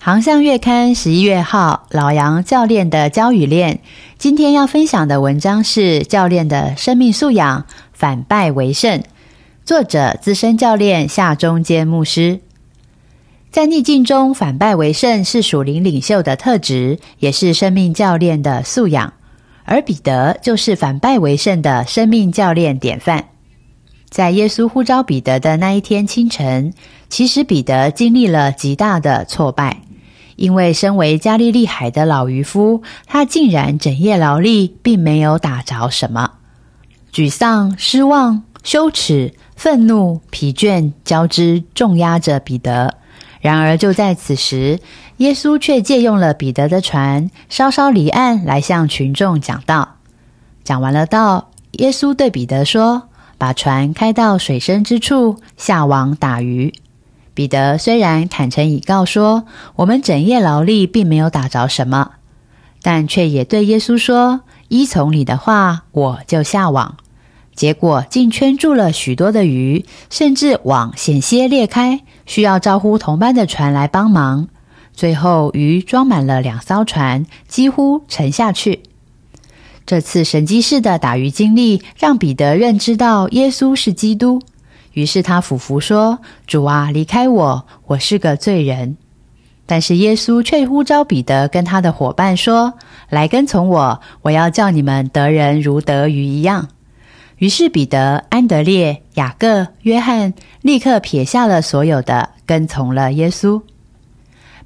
航向月刊十一月号，老杨教练的教与练。今天要分享的文章是教练的生命素养，反败为胜。作者资深教练夏中坚牧师。在逆境中反败为胜是属灵领袖的特质，也是生命教练的素养。而彼得就是反败为胜的生命教练典范。在耶稣呼召彼得的那一天清晨，其实彼得经历了极大的挫败。因为身为加利利海的老渔夫，他竟然整夜劳力，并没有打着什么。沮丧、失望、羞耻、愤怒、疲倦交织，重压着彼得。然而，就在此时，耶稣却借用了彼得的船，稍稍离岸，来向群众讲道。讲完了道，耶稣对彼得说：“把船开到水深之处，下网打鱼。”彼得虽然坦诚以告说：“我们整夜劳力，并没有打着什么。”但却也对耶稣说：“依从你的话，我就下网。”结果竟圈住了许多的鱼，甚至网险些裂开，需要招呼同班的船来帮忙。最后鱼装满了两艘船，几乎沉下去。这次神迹式的打鱼经历，让彼得认知到耶稣是基督。于是他俯伏说：“主啊，离开我，我是个罪人。”但是耶稣却呼召彼得跟他的伙伴说：“来跟从我，我要叫你们得人如得鱼一样。”于是彼得、安德烈、雅各、约翰立刻撇下了所有的，跟从了耶稣。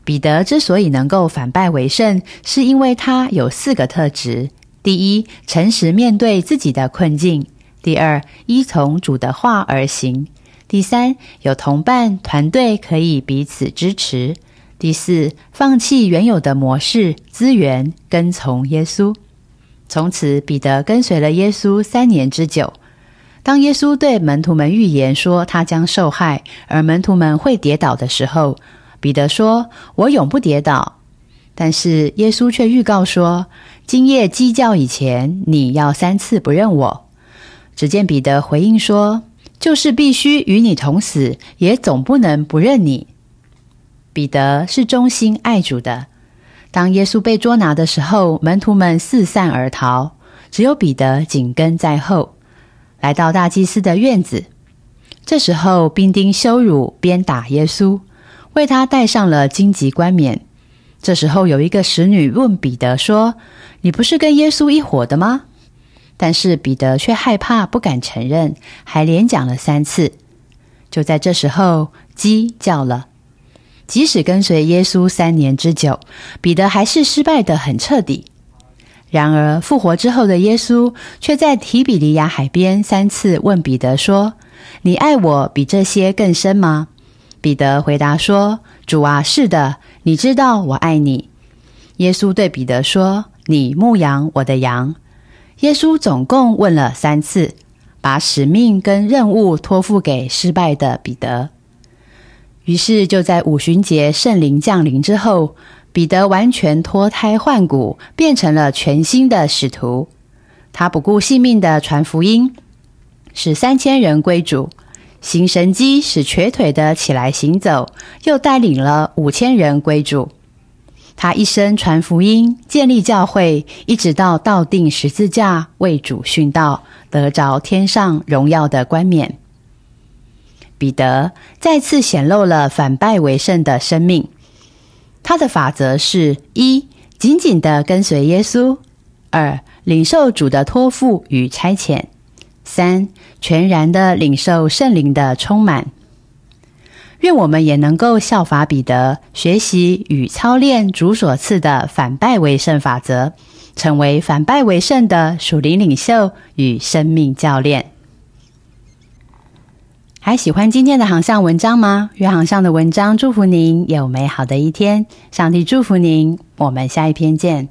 彼得之所以能够反败为胜，是因为他有四个特质：第一，诚实面对自己的困境。第二，依从主的话而行；第三，有同伴团队可以彼此支持；第四，放弃原有的模式资源，跟从耶稣。从此，彼得跟随了耶稣三年之久。当耶稣对门徒们预言说他将受害，而门徒们会跌倒的时候，彼得说：“我永不跌倒。”但是耶稣却预告说：“今夜鸡叫以前，你要三次不认我。”只见彼得回应说：“就是必须与你同死，也总不能不认你。”彼得是忠心爱主的。当耶稣被捉拿的时候，门徒们四散而逃，只有彼得紧跟在后，来到大祭司的院子。这时候，兵丁羞辱、鞭打耶稣，为他戴上了荆棘冠冕。这时候，有一个使女问彼得说：“你不是跟耶稣一伙的吗？”但是彼得却害怕，不敢承认，还连讲了三次。就在这时候，鸡叫了。即使跟随耶稣三年之久，彼得还是失败的很彻底。然而复活之后的耶稣，却在提比利亚海边三次问彼得说：“你爱我比这些更深吗？”彼得回答说：“主啊，是的，你知道我爱你。”耶稣对彼得说：“你牧养我的羊。”耶稣总共问了三次，把使命跟任务托付给失败的彼得。于是，就在五旬节圣灵降临之后，彼得完全脱胎换骨，变成了全新的使徒。他不顾性命的传福音，使三千人归主；行神机，使瘸腿的起来行走；又带领了五千人归主。他一生传福音，建立教会，一直到道定十字架为主殉道，得着天上荣耀的冠冕。彼得再次显露了反败为胜的生命。他的法则是：一、紧紧的跟随耶稣；二、领受主的托付与差遣；三、全然的领受圣灵的充满。愿我们也能够效法彼得，学习与操练主所赐的反败为胜法则，成为反败为胜的属灵领袖与生命教练。还喜欢今天的航向文章吗？愿航向的文章祝福您有美好的一天，上帝祝福您，我们下一篇见。